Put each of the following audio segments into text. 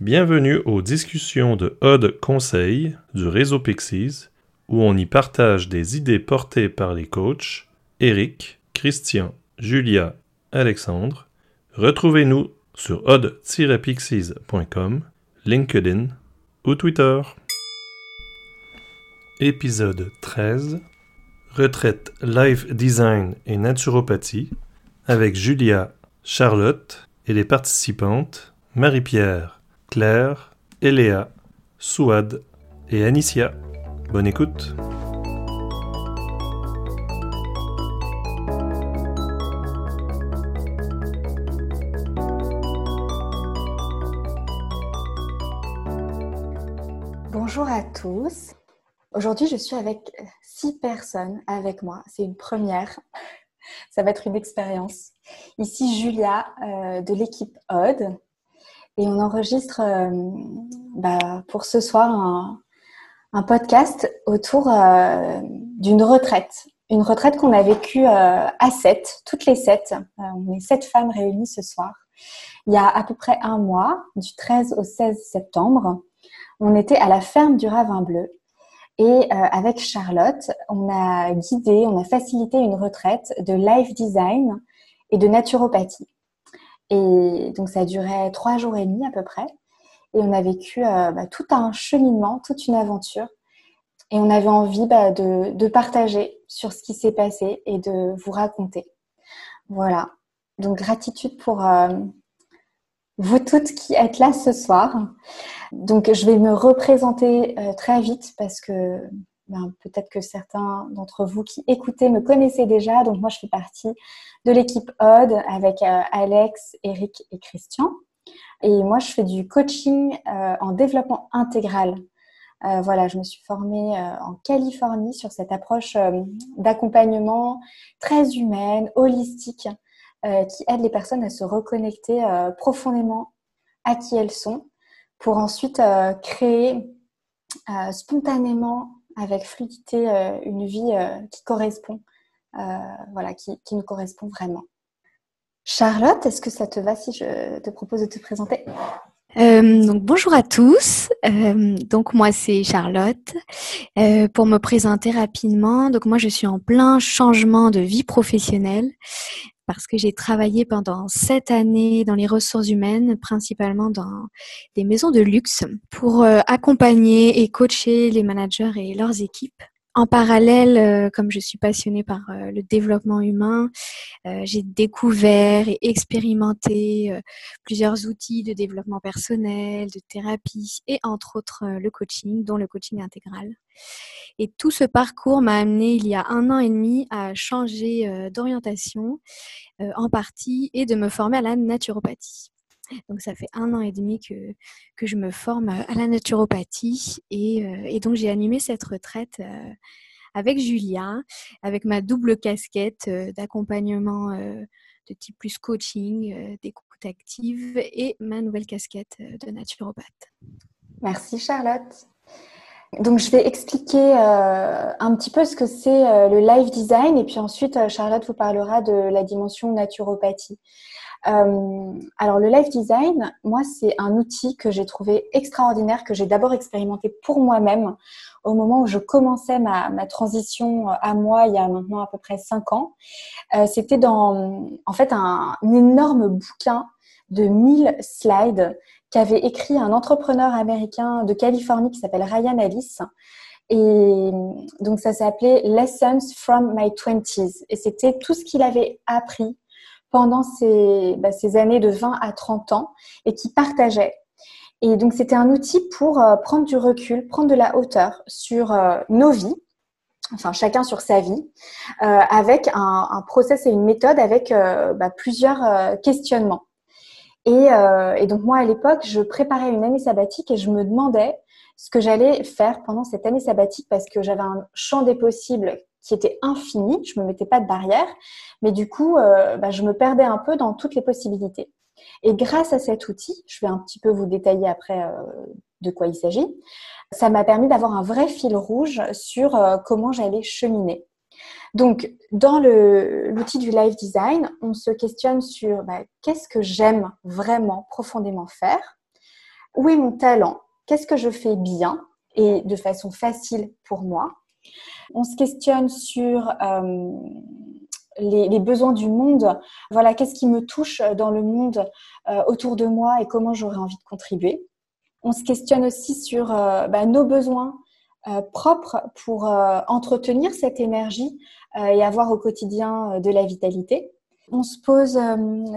Bienvenue aux discussions de Odd Conseil du réseau Pixies, où on y partage des idées portées par les coachs Eric, Christian, Julia, Alexandre. Retrouvez-nous sur odd-pixies.com, LinkedIn ou Twitter. Épisode 13 Retraite Life Design et Naturopathie avec Julia, Charlotte et les participantes Marie-Pierre, Claire, Eléa, Souad et Anicia. Bonne écoute. Bonjour à tous. Aujourd'hui, je suis avec six personnes avec moi. C'est une première. Ça va être une expérience. Ici, Julia euh, de l'équipe Odd. Et on enregistre euh, bah, pour ce soir un, podcast autour euh, d'une retraite. Une retraite qu'on a vécue à sept, toutes les sept. on est sept femmes réunies ce soir. Il y a à peu près un mois, du 13 au 16 septembre, on était à la ferme du Ravin Bleu et euh, avec Charlotte, on a guidé, on a facilité une retraite de life design et de naturopathie. Et donc ça durait trois jours et demi à peu près. Et on a vécu euh, bah, tout un cheminement, toute une aventure. Et on avait envie bah, de, partager sur ce qui s'est passé et de vous raconter. Voilà. Donc gratitude pour euh, vous toutes qui êtes là ce soir. Donc, je vais me représenter euh, très vite parce que ben, peut-être que certains d'entre vous qui écoutez me connaissaient déjà. Donc, moi, je fais partie de l'équipe Odd avec euh, Alex, Eric et Christian. Et moi, je fais du coaching euh, en développement intégral. voilà, je me suis formée en Californie sur cette approche d'accompagnement très humaine, holistique, qui aide les personnes à se reconnecter profondément à qui elles sont pour ensuite euh, créer euh, spontanément, avec fluidité, euh, une vie qui correspond, voilà, qui, qui, nous correspond vraiment. Charlotte, est-ce que ça te va si je te propose de te présenter? Donc bonjour à tous. donc moi c'est Charlotte. pour me présenter rapidement, donc moi je suis en plein changement de vie professionnelle parce que j'ai travaillé pendant sept années dans les ressources humaines, principalement dans des maisons de luxe, pour euh, accompagner et coacher les managers et leurs équipes. En parallèle, euh, comme je suis passionnée par euh, le développement humain, j'ai découvert et expérimenté plusieurs outils de développement personnel, de thérapie et entre autres le coaching, dont le coaching intégral. Et tout ce parcours m'a amené il y a un an et demi à changer euh, d'orientation euh, en partie et de me former à la naturopathie. Donc ça fait un an et demi que, que je me forme à la naturopathie et, euh, et donc j'ai animé cette retraite avec Julia, avec ma double casquette d'accompagnement de type plus coaching, d'écoute active et ma nouvelle casquette de naturopathe. Merci Charlotte. Donc, je vais expliquer euh, un petit peu ce que c'est euh, le live design et puis ensuite, euh, Charlotte vous parlera de la dimension naturopathie. Alors, le live design, moi, c'est un outil que j'ai trouvé extraordinaire, que j'ai d'abord expérimenté pour moi-même au moment où je commençais ma, transition à moi, il y a maintenant à peu près cinq ans. C'était dans, en fait, un, énorme bouquin de 1000 slides qu'avait écrit un entrepreneur américain de Californie qui s'appelle Ryan Ellis. Et donc ça s'appelait Lessons from My Twenties. Et c'était tout ce qu'il avait appris pendant ces, bah, ces, années de 20 à 30 ans et qui partageait. Et donc c'était un outil pour euh, prendre du recul, prendre de la hauteur sur euh, nos vies, enfin chacun sur sa vie, euh, avec un, process et une méthode avec bah, plusieurs questionnements. Et, donc moi, à l'époque, je préparais une année sabbatique et je me demandais ce que j'allais faire pendant cette année sabbatique parce que j'avais un champ des possibles qui était infini, je ne me mettais pas de barrière, mais du coup, euh, bah, je me perdais un peu dans toutes les possibilités. Et grâce à cet outil, je vais un petit peu vous détailler après euh, de quoi il s'agit, ça m'a permis d'avoir un vrai fil rouge sur comment j'allais cheminer. Donc, dans l'outil du live design, on se questionne sur bah, qu'est-ce que j'aime vraiment profondément faire, où est mon talent, qu'est-ce que je fais bien et de façon facile pour moi? On se questionne sur euh, les, besoins du monde. Voilà, qu'est-ce qui me touche dans le monde euh, autour de moi et comment j'aurais envie de contribuer. On se questionne aussi sur euh, bah, nos besoins propres pour entretenir cette énergie et avoir au quotidien de la vitalité. On se pose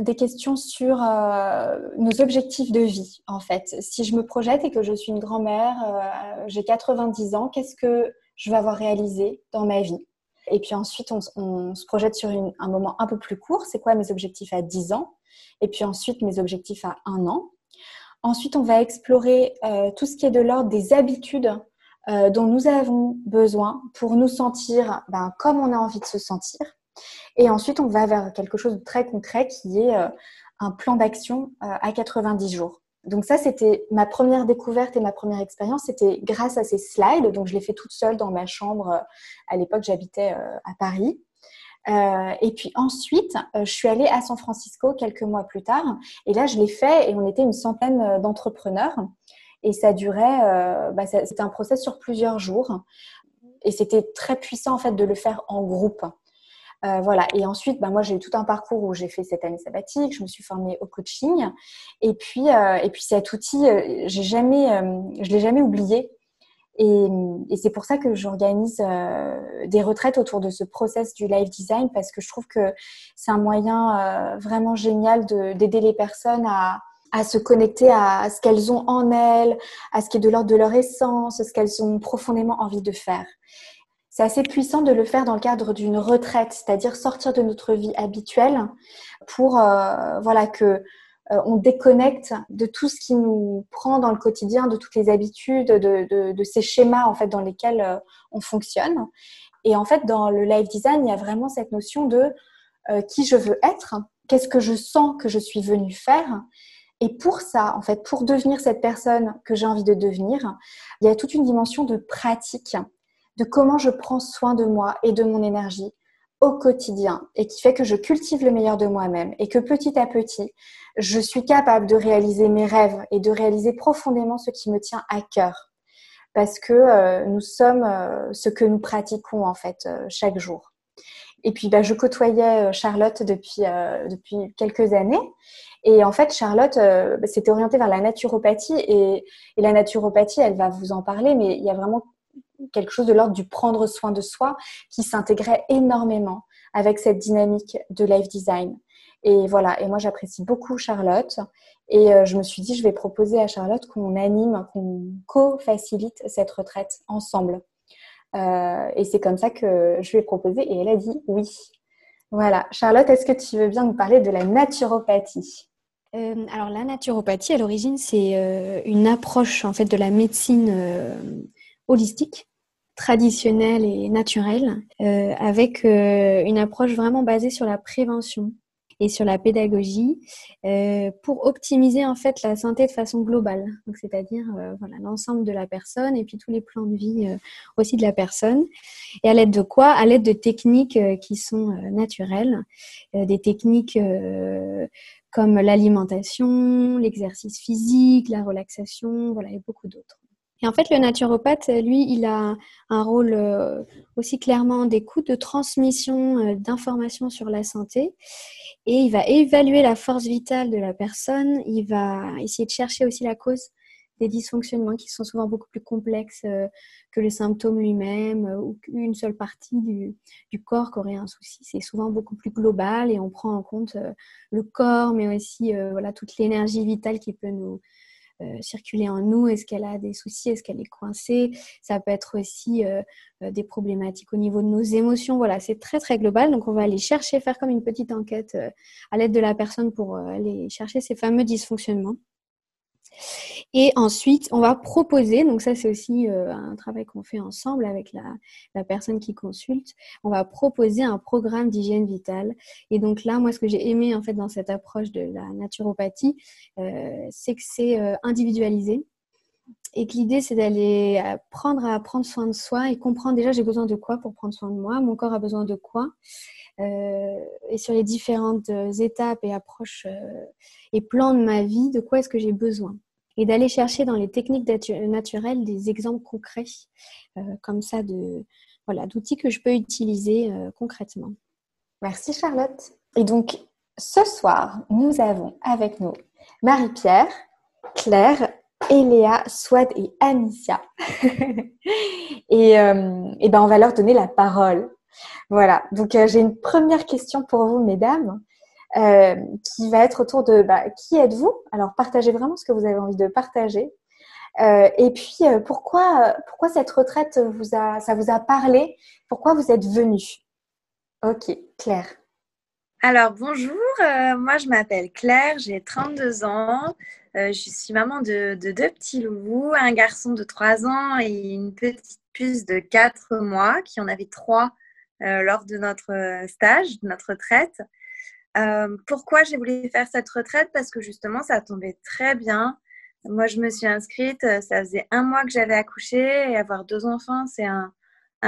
des questions sur nos objectifs de vie, en fait. Si je me projette et que je suis une grand-mère, j'ai 90 ans, qu'est-ce que je vais avoir réalisé dans ma vie. Et puis ensuite, on, se projette sur un moment un peu plus court. C'est quoi mes objectifs à 10 ans? Et puis ensuite, mes objectifs à 1 an. Ensuite, on va explorer euh, tout ce qui est de l'ordre des habitudes euh, dont nous avons besoin pour nous sentir ben, comme on a envie de se sentir. Et ensuite, on va vers quelque chose de très concret qui est euh, un plan d'action à 90 jours. Donc ça, c'était ma première découverte et ma première expérience. C'était grâce à ces slides. Donc je l'ai fait toute seule dans ma chambre. À l'époque, j'habitais euh, à Paris. Euh, et puis ensuite, euh, je suis allée à San Francisco quelques mois plus tard. Et là, je l'ai fait et on était une centaine d'entrepreneurs. Et ça durait, bah, c'était un process sur plusieurs jours. Et c'était très puissant en fait de le faire en groupe. Euh, voilà. Et ensuite, bah, moi, j'ai eu tout un parcours où j'ai fait cette année sabbatique, je me suis formée au coaching. Et puis, euh, et puis cet outil, euh, j'ai jamais, je l'ai jamais oublié. Et, et c'est pour ça que j'organise des retraites autour de ce process du life design parce que je trouve que c'est un moyen vraiment génial d'aider les personnes à, à se connecter à ce qu'elles ont en elles, à ce qui est de l'ordre de leur essence, ce qu'elles ont profondément envie de faire c'est assez puissant de le faire dans le cadre d'une retraite, c'est-à-dire sortir de notre vie habituelle pour euh, voilà que euh, on déconnecte de tout ce qui nous prend dans le quotidien, de toutes les habitudes, de, ces schémas en fait dans lesquels euh, on fonctionne. Et en fait, dans le life design, il y a vraiment cette notion de qui je veux être, qu'est-ce que je sens que je suis venue faire. Et pour ça, en fait, pour devenir cette personne que j'ai envie de devenir, il y a toute une dimension de pratique de comment je prends soin de moi et de mon énergie au quotidien et qui fait que je cultive le meilleur de moi-même et que petit à petit, je suis capable de réaliser mes rêves et de réaliser profondément ce qui me tient à cœur. Parce que euh, nous sommes euh, ce que nous pratiquons en fait euh, chaque jour. Et puis, bah, je côtoyais Charlotte depuis, depuis quelques années. Et en fait, Charlotte bah, s'était orientée vers la naturopathie. Et, et, la naturopathie, elle va vous en parler, mais il y a vraiment quelque chose de l'ordre du prendre soin de soi qui s'intégrait énormément avec cette dynamique de life design. Et voilà, et moi j'apprécie beaucoup Charlotte et euh, je me suis dit je vais proposer à Charlotte qu'on anime, qu'on co-facilite cette retraite ensemble. Euh, et c'est comme ça que je lui ai proposé et elle a dit oui. Voilà, Charlotte, est-ce que tu veux bien nous parler de la naturopathie? Euh, alors la naturopathie, à l'origine, c'est une approche en fait de la médecine holistique traditionnelle et naturelle, euh, avec euh, une approche vraiment basée sur la prévention et sur la pédagogie euh, pour optimiser en fait la santé de façon globale. C'est-à-dire voilà l'ensemble de la personne et puis tous les plans de vie aussi de la personne. Et à l'aide de quoi? À l'aide de techniques qui sont naturelles, des techniques comme l'alimentation, l'exercice physique, la relaxation, voilà et beaucoup d'autres. Et en fait, le naturopathe, lui, il a un rôle euh, aussi clairement d'écoute, de transmission euh, d'informations sur la santé. Et il va évaluer la force vitale de la personne. Il va essayer de chercher aussi la cause des dysfonctionnements qui sont souvent beaucoup plus complexes euh, que le symptôme lui-même ou qu'une seule partie du, du, corps qui aurait un souci. C'est souvent beaucoup plus global et on prend en compte le corps, mais aussi voilà, toute l'énergie vitale qui peut nous, circuler en nous Est-ce qu'elle a des soucis? Est-ce qu'elle est coincée? Ça peut être aussi euh, euh, des problématiques au niveau de nos émotions. Voilà, c'est très très global. Donc on va aller chercher, faire comme une petite enquête à l'aide de la personne pour aller chercher ces fameux dysfonctionnements. Et ensuite, on va proposer, donc ça c'est aussi euh, un travail qu'on fait ensemble avec la, personne qui consulte, on va proposer un programme d'hygiène vitale. Et donc là, moi ce que j'ai aimé en fait dans cette approche de la naturopathie, euh, c'est que c'est euh, individualisé. Et que l'idée, c'est d'aller apprendre à prendre soin de soi et comprendre déjà j'ai besoin de quoi pour prendre soin de moi, mon corps a besoin de quoi. et sur les différentes étapes et approches et plans de ma vie, de quoi est-ce que j'ai besoin. Et d'aller chercher dans les techniques naturelles des exemples concrets, comme ça, de, voilà, d'outils que je peux utiliser concrètement. Merci Charlotte. Et donc, ce soir, nous avons avec nous Marie-Pierre, Claire, Eléa, Swad et Anicia. et, euh, et, ben, on va leur donner la parole. Voilà, donc euh, j'ai une première question pour vous, mesdames, euh, qui va être autour de bah, qui êtes-vous? Alors, partagez vraiment ce que vous avez envie de partager. et puis, pourquoi, pourquoi cette retraite, vous a, ça vous a parlé? Pourquoi vous êtes venue Ok, Claire. Alors bonjour, euh, moi je m'appelle Claire, j'ai 32 ans, euh, je suis maman de, deux petits loups, un garçon de 3 ans et une petite puce de 4 mois qui en avait 3 euh, lors de notre stage, de notre retraite. Pourquoi j'ai voulu faire cette retraite? Parce que justement ça tombait très bien. Moi je me suis inscrite, ça faisait un mois que j'avais accouché et avoir deux enfants c'est un,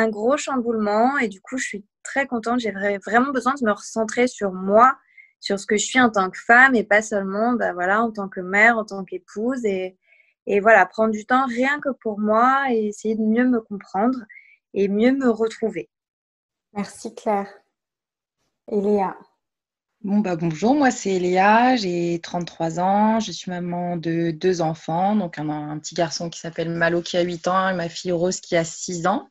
gros chamboulement et du coup je suis très contente. J'ai vraiment besoin de me recentrer sur moi, sur ce que je suis en tant que femme et pas seulement bah, voilà, en tant que mère, en tant qu'épouse. Et, et voilà, prendre du temps rien que pour moi et essayer de mieux me comprendre et mieux me retrouver. Merci Claire. Eléa. Bon, bah, bonjour, moi c'est Eléa, j'ai 33 ans, je suis maman de deux enfants, donc un, petit garçon qui s'appelle Malo qui a 8 ans et ma fille Rose qui a 6 ans.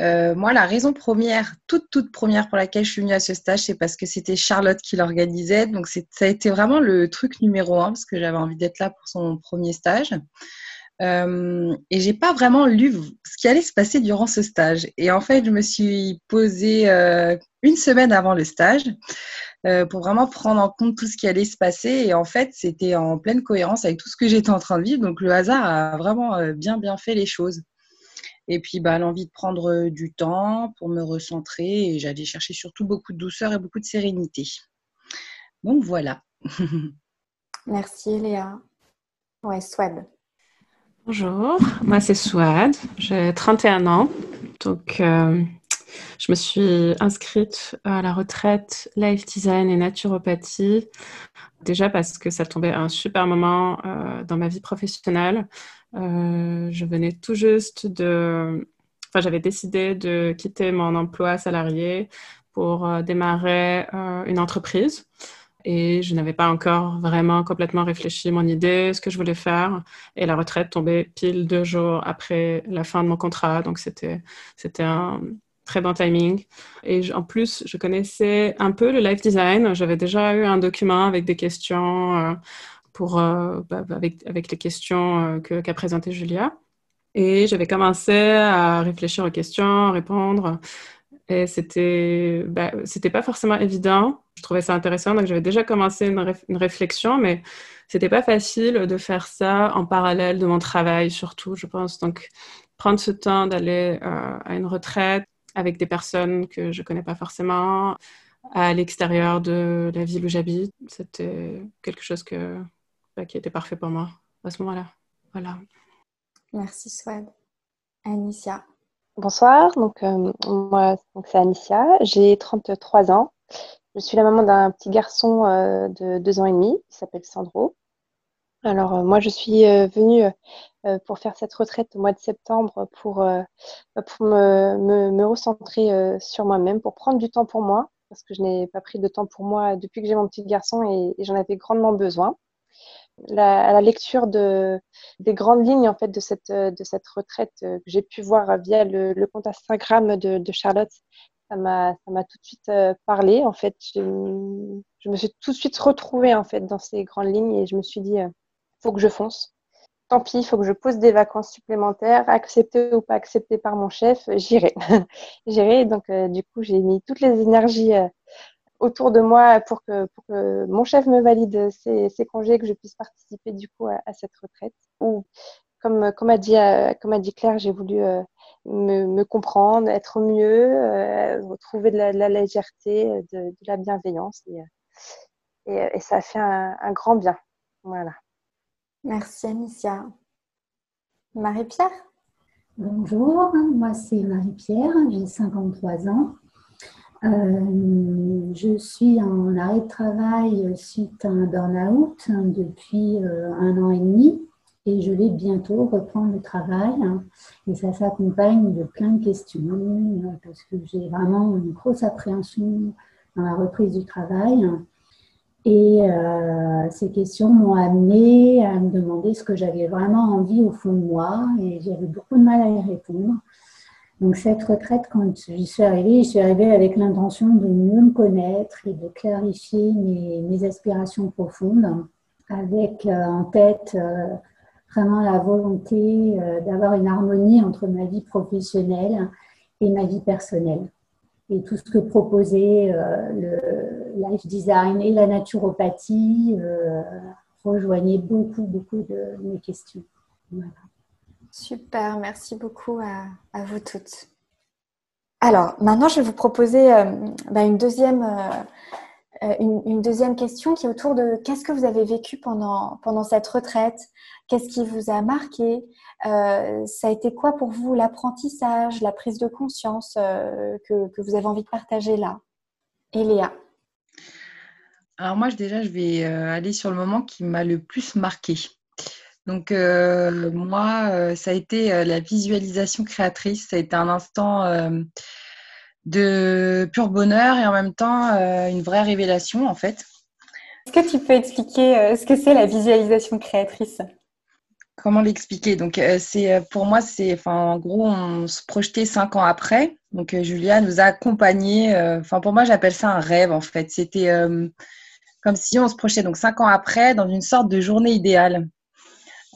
Euh, moi, la raison première, toute, toute première pour laquelle je suis venue à ce stage, c'est parce que c'était Charlotte qui l'organisait. Donc, ça a été vraiment le truc numéro un parce que j'avais envie d'être là pour son premier stage. Euh, et j'ai pas vraiment lu ce qui allait se passer durant ce stage. Et en fait, je me suis posée euh, une semaine avant le stage pour vraiment prendre en compte tout ce qui allait se passer. Et en fait, c'était en pleine cohérence avec tout ce que j'étais en train de vivre. Donc, le hasard a vraiment bien, bien fait les choses. Et puis, bah, l'envie de prendre euh, du temps pour me recentrer. Et j'allais chercher surtout beaucoup de douceur et beaucoup de sérénité. Donc, voilà. Merci, Léa. Ouais, Swad. Bonjour, moi c'est Swad, j'ai 31 ans. Donc, euh, je me suis inscrite à la retraite Life Design et Naturopathie. Déjà parce que ça tombait à un super moment euh, dans ma vie professionnelle. Euh, je venais tout juste de... Enfin, j'avais décidé de quitter mon emploi salarié pour euh, démarrer une entreprise. Et je n'avais pas encore vraiment complètement réfléchi mon idée, ce que je voulais faire. Et la retraite tombait pile deux jours après la fin de mon contrat. Donc, c'était, c'était un très bon timing. Et en plus, je connaissais un peu le life design. J'avais déjà eu un document avec des questions pour, euh, bah, bah, avec, les questions euh, qu'a présentées Julia. Et j'avais commencé à réfléchir aux questions, à répondre. Et c'était bah, pas forcément évident. Je trouvais ça intéressant. Donc, j'avais déjà commencé une, réflexion, mais c'était pas facile de faire ça en parallèle de mon travail, surtout, je pense. Donc, prendre ce temps d'aller euh, à une retraite avec des personnes que je connais pas forcément, à l'extérieur de la ville où j'habite, c'était quelque chose que, qui était parfait pour moi à ce moment-là. Voilà. Merci Swad. Anicia. Bonsoir, donc euh, moi c'est Anicia, j'ai 33 ans. Je suis la maman d'un petit garçon euh, de 2 ans et demi qui s'appelle Sandro. Alors euh, moi je suis venue pour faire cette retraite au mois de septembre pour, pour me, me, recentrer sur moi-même, pour prendre du temps pour moi, parce que je n'ai pas pris de temps pour moi depuis que j'ai mon petit garçon et j'en avais grandement besoin la, à la lecture de, des grandes lignes en fait de cette, de cette retraite euh, que j'ai pu voir via le, compte Instagram de, Charlotte, ça m'a tout de suite euh, parlé en fait. Je, me suis tout de suite retrouvée en fait dans ces grandes lignes et je me suis dit euh, faut que je fonce. Tant pis, il faut que je pose des vacances supplémentaires, acceptées ou pas acceptées par mon chef, j'irai. j'irai. Donc, du coup, j'ai mis toutes les énergies autour de moi pour que, pour que mon chef me valide ses, congés, que je puisse participer du coup à, cette retraite. Ou comme, comme, a dit, euh, comme a dit Claire, j'ai voulu euh, me, me, comprendre, être mieux, euh, retrouver de la, légèreté, de, de, la bienveillance. Et, et, et, ça a fait un, un grand bien. Voilà. Merci Anicia. Marie-Pierre? Bonjour, moi c'est Marie-Pierre, j'ai 53 ans. je suis en arrêt de travail suite à un burn-out depuis un an et demi et je vais bientôt reprendre le travail. Et ça s'accompagne de plein de questions parce que j'ai vraiment une grosse appréhension dans la reprise du travail. Et euh, ces questions m'ont amené à me demander ce que j'avais vraiment envie au fond de moi et j'avais beaucoup de mal à y répondre. Donc cette retraite, quand j'y suis arrivée, je suis arrivée avec l'intention de mieux me connaître et de clarifier mes, aspirations profondes avec euh, en tête euh, vraiment la volonté d'avoir une harmonie entre ma vie professionnelle et ma vie personnelle et tout ce que proposait le life design et la naturopathie euh, rejoignait beaucoup, beaucoup de mes questions. Super, merci beaucoup à, vous toutes. Alors, maintenant, je vais vous proposer euh, bah, une, deuxième, une, deuxième question qui est autour de qu'est-ce que vous avez vécu pendant, pendant cette retraite? Qu'est-ce qui vous a marqué? Euh, Ça a été quoi pour vous l'apprentissage, la prise de conscience euh, que, vous avez envie de partager là? Eléa Alors moi, déjà, je vais euh, aller sur le moment qui m'a le plus marqué. Donc moi, ça a été la visualisation créatrice. Ça a été un instant de pur bonheur et en même temps une vraie révélation en fait. Est-ce que tu peux expliquer ce que c'est la visualisation créatrice? Comment l'expliquer? Donc, euh, c'est euh, pour moi, c'est, enfin, en gros, on se projetait cinq ans après. Donc, euh, Julia nous a accompagnés. Enfin, pour moi, j'appelle ça un rêve, en fait. C'était comme si on se projetait donc cinq ans après dans une sorte de journée idéale.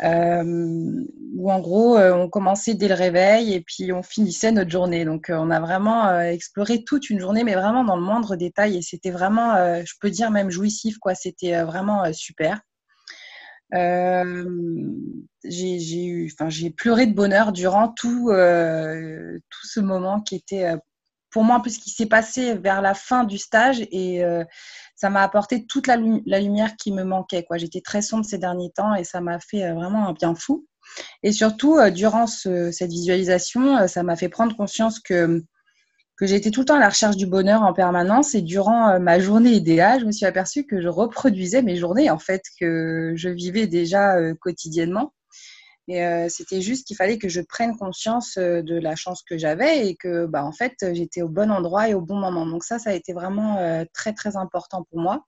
où en gros, on commençait dès le réveil et puis on finissait notre journée. Donc, on a vraiment exploré toute une journée, mais vraiment dans le moindre détail. Et c'était vraiment, je peux dire même jouissif, quoi. C'était vraiment super. Euh, j'ai eu, enfin, j'ai pleuré de bonheur durant tout, euh, tout ce moment qui était euh, pour moi peu ce qui s'est passé vers la fin du stage et ça m'a apporté toute la, lumière qui me manquait. J'étais très sombre ces derniers temps et ça m'a fait vraiment un bien fou. Et surtout, durant cette visualisation, ça m'a fait prendre conscience que que j'étais tout le temps à la recherche du bonheur en permanence et durant euh, ma journée idéale, je me suis aperçue que je reproduisais mes journées en fait que je vivais déjà euh, quotidiennement. Euh, c'était juste qu'il fallait que je prenne conscience de la chance que j'avais et que bah, en fait j'étais au bon endroit et au bon moment. Donc ça, ça a été vraiment très très important pour moi.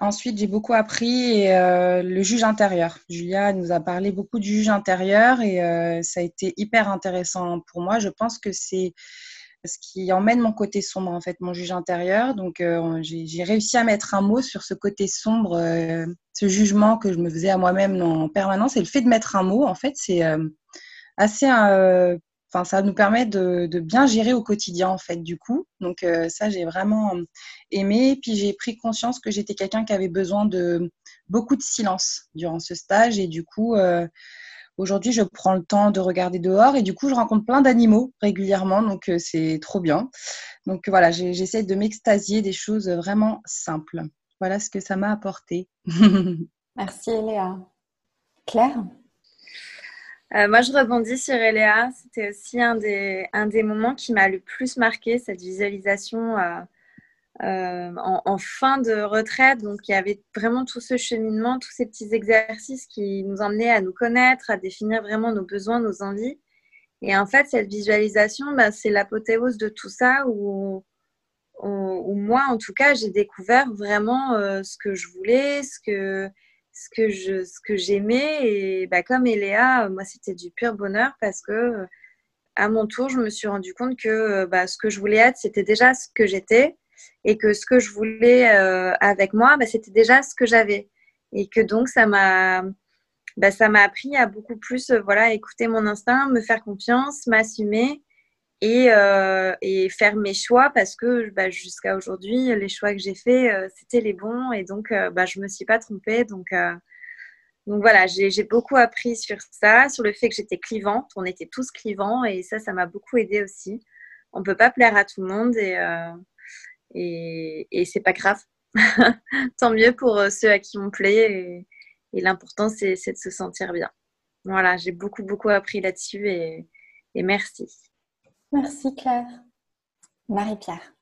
Ensuite, j'ai beaucoup appris le juge intérieur. Julia nous a parlé beaucoup du juge intérieur et ça a été hyper intéressant pour moi. Je pense que c'est ce qui emmène mon côté sombre, en fait, mon juge intérieur. Donc, euh, j'ai réussi à mettre un mot sur ce côté sombre, euh, ce jugement que je me faisais à moi-même en permanence. Et le fait de mettre un mot, en fait, c'est euh, assez. Enfin, ça nous permet de, de, bien gérer au quotidien, en fait, du coup. Donc, ça, j'ai vraiment aimé. Puis, j'ai pris conscience que j'étais quelqu'un qui avait besoin de beaucoup de silence durant ce stage. Et du coup, Aujourd'hui, je prends le temps de regarder dehors et du coup, je rencontre plein d'animaux régulièrement, donc euh, c'est trop bien. Donc voilà, j'essaie de m'extasier des choses vraiment simples. Voilà ce que ça m'a apporté. Merci Eléa. Claire? Euh, moi, je rebondis sur Eléa. C'était aussi un des, un des moments qui m'a le plus marqué, cette visualisation. Euh, euh, en, fin de retraite. Donc, il y avait vraiment tout ce cheminement, tous ces petits exercices qui nous emmenaient à nous connaître, à définir vraiment nos besoins, nos envies. Et en fait, cette visualisation, bah, c'est l'apothéose de tout ça où, moi, en tout cas, j'ai découvert vraiment euh, ce que je voulais, ce que, ce que, je, ce que j'aimais. Et bah, comme Eléa, moi, c'était du pur bonheur parce que à mon tour, je me suis rendu compte que bah, ce que je voulais être, c'était déjà ce que j'étais et que ce que je voulais euh, avec moi, bah, c'était déjà ce que j'avais. Et que donc, ça m'a bah, appris à beaucoup plus euh, voilà, écouter mon instinct, me faire confiance, m'assumer et, euh, et, faire mes choix parce que bah, jusqu'à aujourd'hui, les choix que j'ai faits, c'était les bons et donc bah, je ne me suis pas trompée. Donc, donc voilà, j'ai beaucoup appris sur ça, sur le fait que j'étais clivante. On était tous clivants et ça, ça m'a beaucoup aidé aussi. On ne peut pas plaire à tout le monde et, et, et c'est pas grave. Tant mieux pour euh, ceux à qui on plaît. Et, l'important, c'est de se sentir bien. Voilà, j'ai beaucoup, beaucoup appris là-dessus et, merci. Merci Claire. Marie-Pierre.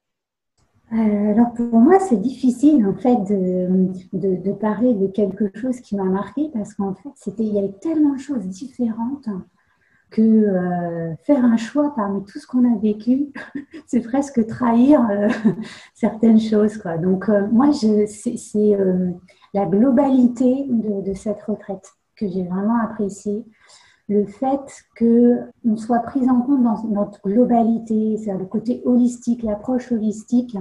Euh, alors pour moi, c'est difficile en fait de, parler de quelque chose qui m'a marqué parce qu'en fait, c'était, il y avait tellement de choses différentes que euh, faire un choix parmi tout ce qu'on a vécu, c'est presque trahir euh, certaines choses. Quoi. Donc moi, je, c'est, la globalité de, cette retraite que j'ai vraiment appréciée. Le fait qu'on soit pris en compte dans notre globalité, c'est-à-dire le côté holistique, l'approche holistique,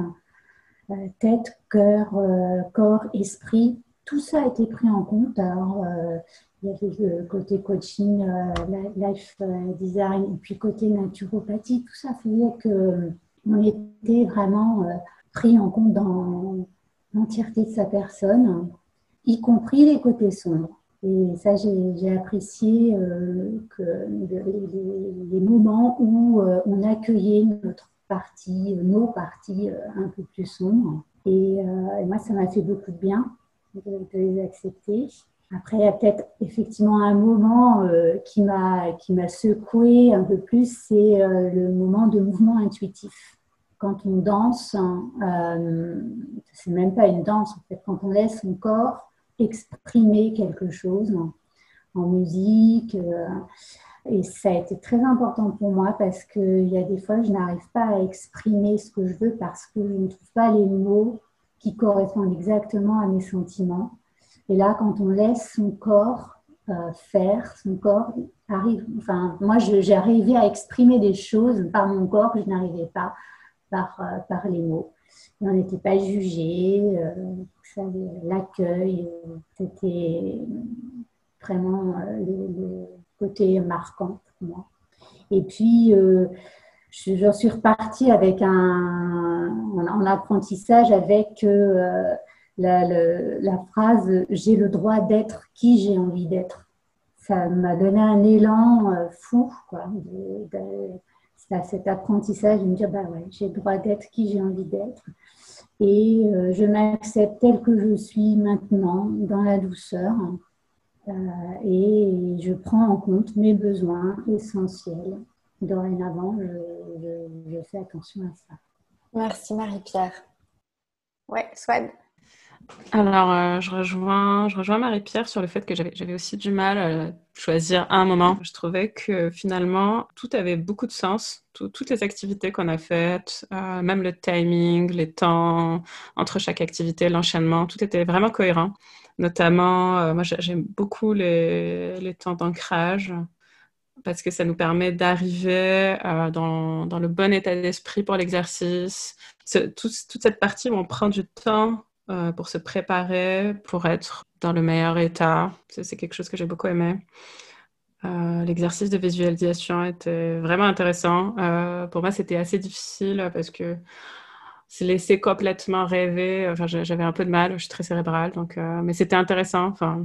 euh, tête, cœur, euh, corps, esprit, tout ça a été pris en compte. Alors, euh, il y avait le côté coaching, life design, et puis côté naturopathie, tout ça faisait que on était vraiment pris en compte dans l'entièreté de sa personne, y compris les côtés sombres. Et ça, j'ai apprécié que les, moments où on accueillait notre parties, nos parties euh, un peu plus sombres. Euh, et moi, ça m'a fait beaucoup de bien de, les accepter. Après, il y a peut-être effectivement un moment euh, qui m'a qui secoué un peu plus, c'est le moment de mouvement intuitif. Quand on danse, euh, c'est même pas une danse en fait. Quand on laisse son corps exprimer quelque chose en, musique, et ça a été très important pour moi parce qu'il y a des fois, je n'arrive pas à exprimer ce que je veux parce que je ne trouve pas les mots qui correspondent exactement à mes sentiments. Et là, quand on laisse son corps euh, faire, son corps arrive. Enfin, moi, j'ai arrivé à exprimer des choses par mon corps que je n'arrivais pas par, euh, par les mots. On n'était pas jugé, euh, l'accueil, c'était vraiment le côté marquant pour moi. Et puis, euh, j'en suis repartie avec un, en, apprentissage avec euh, la, phrase J'ai le droit d'être qui j'ai envie d'être. Ça m'a donné un élan euh, fou, quoi, cet apprentissage de me dire bah ouais, j'ai le droit d'être qui j'ai envie d'être. Et je m'accepte tel que je suis maintenant, dans la douceur. Euh, et je prends en compte mes besoins essentiels. Dorénavant, je, fais attention à ça. Merci Marie-Pierre. Ouais, Swad. Alors, euh, je rejoins, Marie-Pierre sur le fait que j'avais aussi du mal à choisir un moment. Je trouvais que finalement, tout avait beaucoup de sens. toutes les activités qu'on a faites, euh, même le timing, les temps entre chaque activité, l'enchaînement, tout était vraiment cohérent. Notamment, euh, moi j'aime beaucoup les, temps d'ancrage parce que ça nous permet d'arriver euh, dans, dans, le bon état d'esprit pour l'exercice. toute cette partie où on prend du temps euh, pour se préparer, pour être dans le meilleur état, c'est quelque chose que j'ai beaucoup aimé. L'exercice de visualisation était vraiment intéressant. pour moi, c'était assez difficile parce que se laisser complètement rêver. Enfin, j'avais un peu de mal, je suis très cérébrale, donc, euh, mais c'était intéressant. Enfin,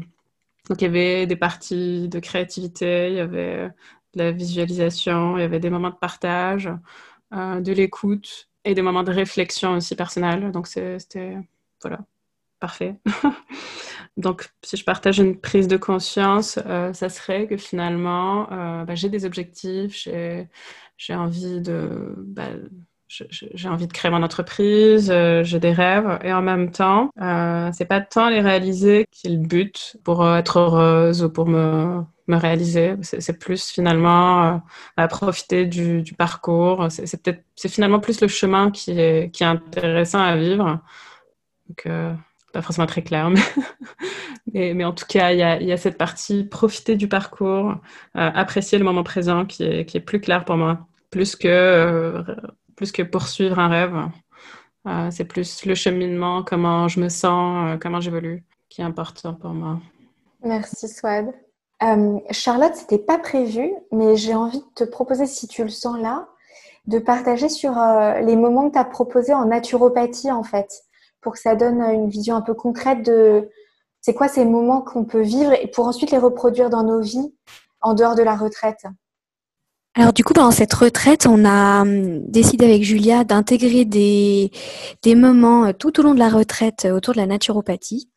donc il y avait des parties de créativité, il y avait de la visualisation, il y avait des moments de partage, euh, de l'écoute et des moments de réflexion aussi personnelle. Donc c'était voilà parfait. donc si je partage une prise de conscience, euh, ça serait que finalement bah, j'ai des objectifs, j'ai envie de bah, j'ai envie de créer mon entreprise, euh, j'ai des rêves et en même temps, euh, c'est pas tant les réaliser qui est le but pour euh, être heureuse ou pour me, me réaliser. C'est plus finalement euh, à profiter du, du parcours. C'est peut-être, c'est finalement plus le chemin qui est, qui est intéressant à vivre. Donc, euh, pas forcément très clair, mais, mais, en tout cas, il y a, cette partie profiter du parcours, apprécier le moment présent qui est, qui est plus clair pour moi, plus que plus que poursuivre un rêve. Euh, c'est plus le cheminement, comment je me sens, euh, comment j'évolue, qui est important pour moi. Merci Swad. Euh, Charlotte, c'était pas prévu, mais j'ai envie de te proposer, si tu le sens là, de partager sur les moments que tu as proposés en naturopathie, en fait, pour que ça donne une vision un peu concrète de c'est quoi ces moments qu'on peut vivre et pour ensuite les reproduire dans nos vies en dehors de la retraite. Alors du coup, pendant cette retraite, on a hum, décidé avec Julia d'intégrer des, des moments euh, tout au long de la retraite euh, autour de la naturopathie,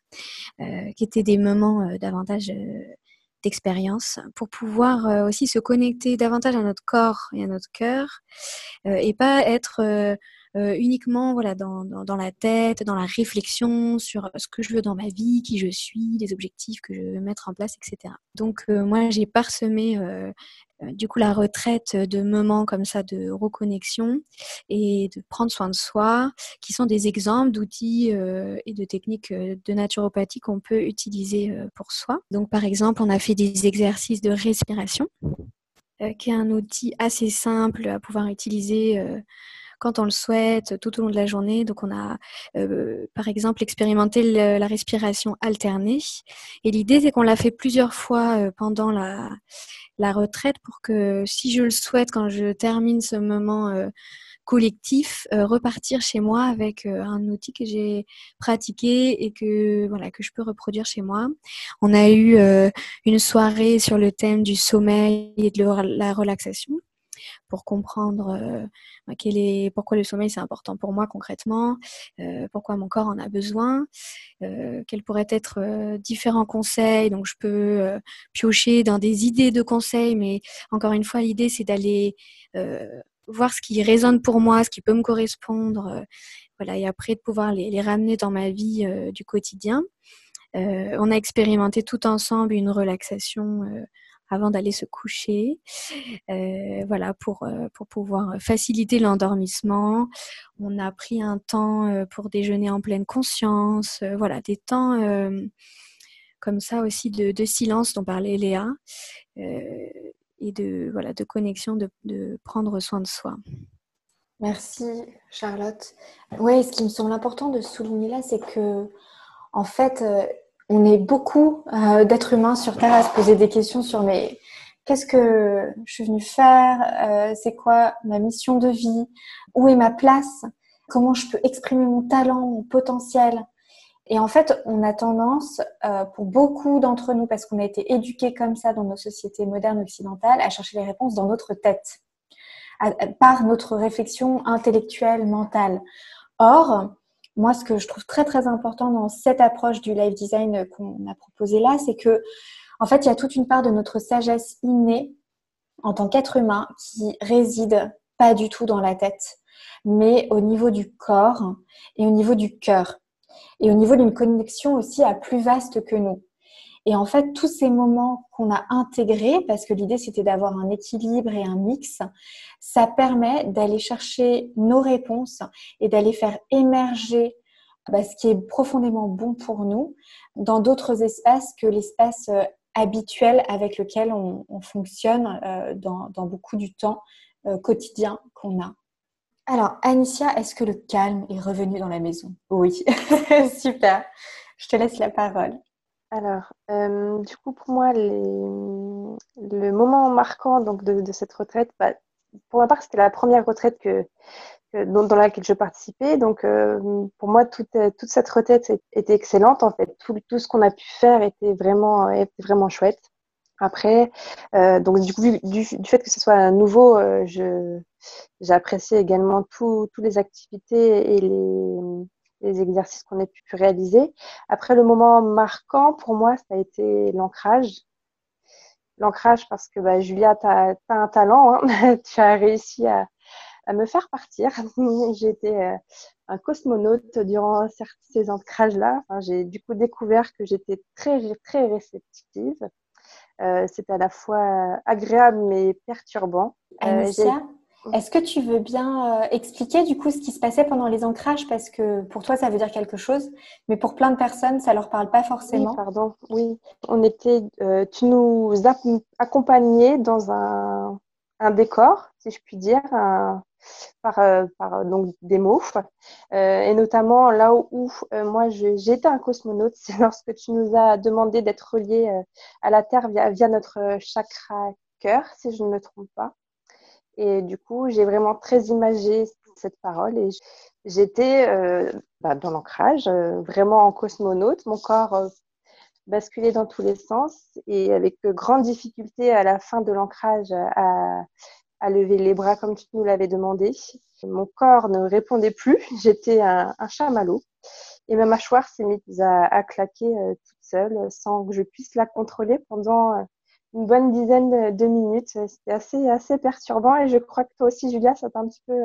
euh, qui étaient des moments davantage d'expérience, pour pouvoir aussi se connecter davantage à notre corps et à notre cœur, et pas être uniquement voilà dans, dans, la tête, dans la réflexion sur ce que je veux dans ma vie, qui je suis, les objectifs que je veux mettre en place, etc. Donc moi j'ai parsemé du coup la retraite de moments comme ça de reconnexion et de prendre soin de soi, qui sont des exemples d'outils et de techniques de naturopathie qu'on peut utiliser pour soi. Donc par exemple, on a fait des exercices de respiration euh, qui est un outil assez simple à pouvoir utiliser euh, quand on le souhaite tout au long de la journée. Donc on a euh, par exemple expérimenté la respiration alternée. Et l'idée c'est qu'on l'a fait plusieurs fois pendant la, la, retraite pour que si je le souhaite, quand je termine ce moment collectif, euh, repartir chez moi avec euh, un outil que j'ai pratiqué et que voilà que je peux reproduire chez moi. On a eu euh, une soirée sur le thème du sommeil et de la relaxation pour comprendre quel est, pourquoi le sommeil c'est important pour moi concrètement, pourquoi mon corps en a besoin, quels pourraient être différents conseils. Donc je peux piocher dans des idées de conseils, mais encore une fois l'idée c'est d'aller voir ce qui résonne pour moi, ce qui peut me correspondre, euh, voilà, et après de pouvoir les, ramener dans ma vie euh, du quotidien. Euh, on a expérimenté tout ensemble une relaxation avant d'aller se coucher, voilà, pour, pour pouvoir faciliter l'endormissement. On a pris un temps pour déjeuner en pleine conscience, voilà, des temps comme ça aussi de, silence dont parlait Léa et de, voilà, de connexion, de, de prendre soin de soi. Merci Charlotte. Oui, ce qui me semble important de souligner là, c'est que en fait, euh, on est beaucoup euh, d'êtres humains sur Terre à se poser des questions sur mais qu'est-ce que je suis venue faire euh, C'est quoi ma mission de vie Où est ma place Comment je peux exprimer mon talent, mon potentiel et en fait, on a tendance, euh, pour beaucoup d'entre nous, parce qu'on a été éduqués comme ça dans nos sociétés modernes occidentales, à chercher les réponses dans notre tête, par notre réflexion intellectuelle, mentale. Or, moi, ce que je trouve très très important dans cette approche du life design qu'on a proposé là, c'est que, en fait, il y a toute une part de notre sagesse innée en tant qu'être humain qui réside pas du tout dans la tête, mais au niveau du corps et au niveau du cœur et au niveau d'une connexion aussi à plus vaste que nous. Et en fait, tous ces moments qu'on a intégrés, parce que l'idée c'était d'avoir un équilibre et un mix, ça permet d'aller chercher nos réponses et d'aller faire émerger bah, ce qui est profondément bon pour nous dans d'autres espaces que l'espace euh, habituel avec lequel on, fonctionne euh, dans, beaucoup du temps euh, quotidien qu'on a. Alors, Anicia, est-ce que le calme est revenu dans la maison? Oui, super. Je te laisse la parole. Alors, euh, du coup, pour moi, le moment marquant donc, de, cette retraite, bah, pour ma part, c'était la première retraite que, dans, laquelle je participais. Donc, euh, pour moi, toute, toute, cette retraite était excellente. En fait, tout, tout ce qu'on a pu faire était vraiment, était vraiment chouette. Après, euh, donc du coup, du, fait que ce soit nouveau, euh, j'ai apprécié également toutes les activités et les, les exercices qu'on a pu réaliser. Après, le moment marquant pour moi, ça a été l'ancrage. L'ancrage parce que bah, Julia, tu as, un talent, hein tu as réussi à, à, me faire partir. J'étais euh, un cosmonaute durant ces ancrages-là. Enfin, j'ai du coup découvert que j'étais très, très réceptive euh, c'est à la fois agréable mais perturbant. Euh, est-ce que tu veux bien euh, expliquer du coup ce qui se passait pendant les ancrages? Parce que pour toi ça veut dire quelque chose, mais pour plein de personnes ça leur parle pas forcément. Oui, pardon. Oui, on était, tu nous accompagnais dans un, un décor, si je puis dire, un, par, euh, par euh, donc, des mots. Euh, et notamment là où, moi j'étais un cosmonaute, c'est lorsque tu nous as demandé d'être relié à la Terre via, via notre chakra cœur, si je ne me trompe pas. Et du coup, j'ai vraiment très imagé cette parole et j'étais bah, dans l'ancrage, vraiment en cosmonaute. Mon corps basculait dans tous les sens et avec grande difficulté à la fin de l'ancrage à, à lever les bras comme tu nous l'avais demandé. Mon corps ne répondait plus, j'étais un, un chamallow et ma mâchoire s'est mise à, claquer euh, toute seule sans que je puisse la contrôler pendant euh, une bonne dizaine de, minutes. C'était assez, assez perturbant et je crois que toi aussi, Julia, ça t'a un petit peu,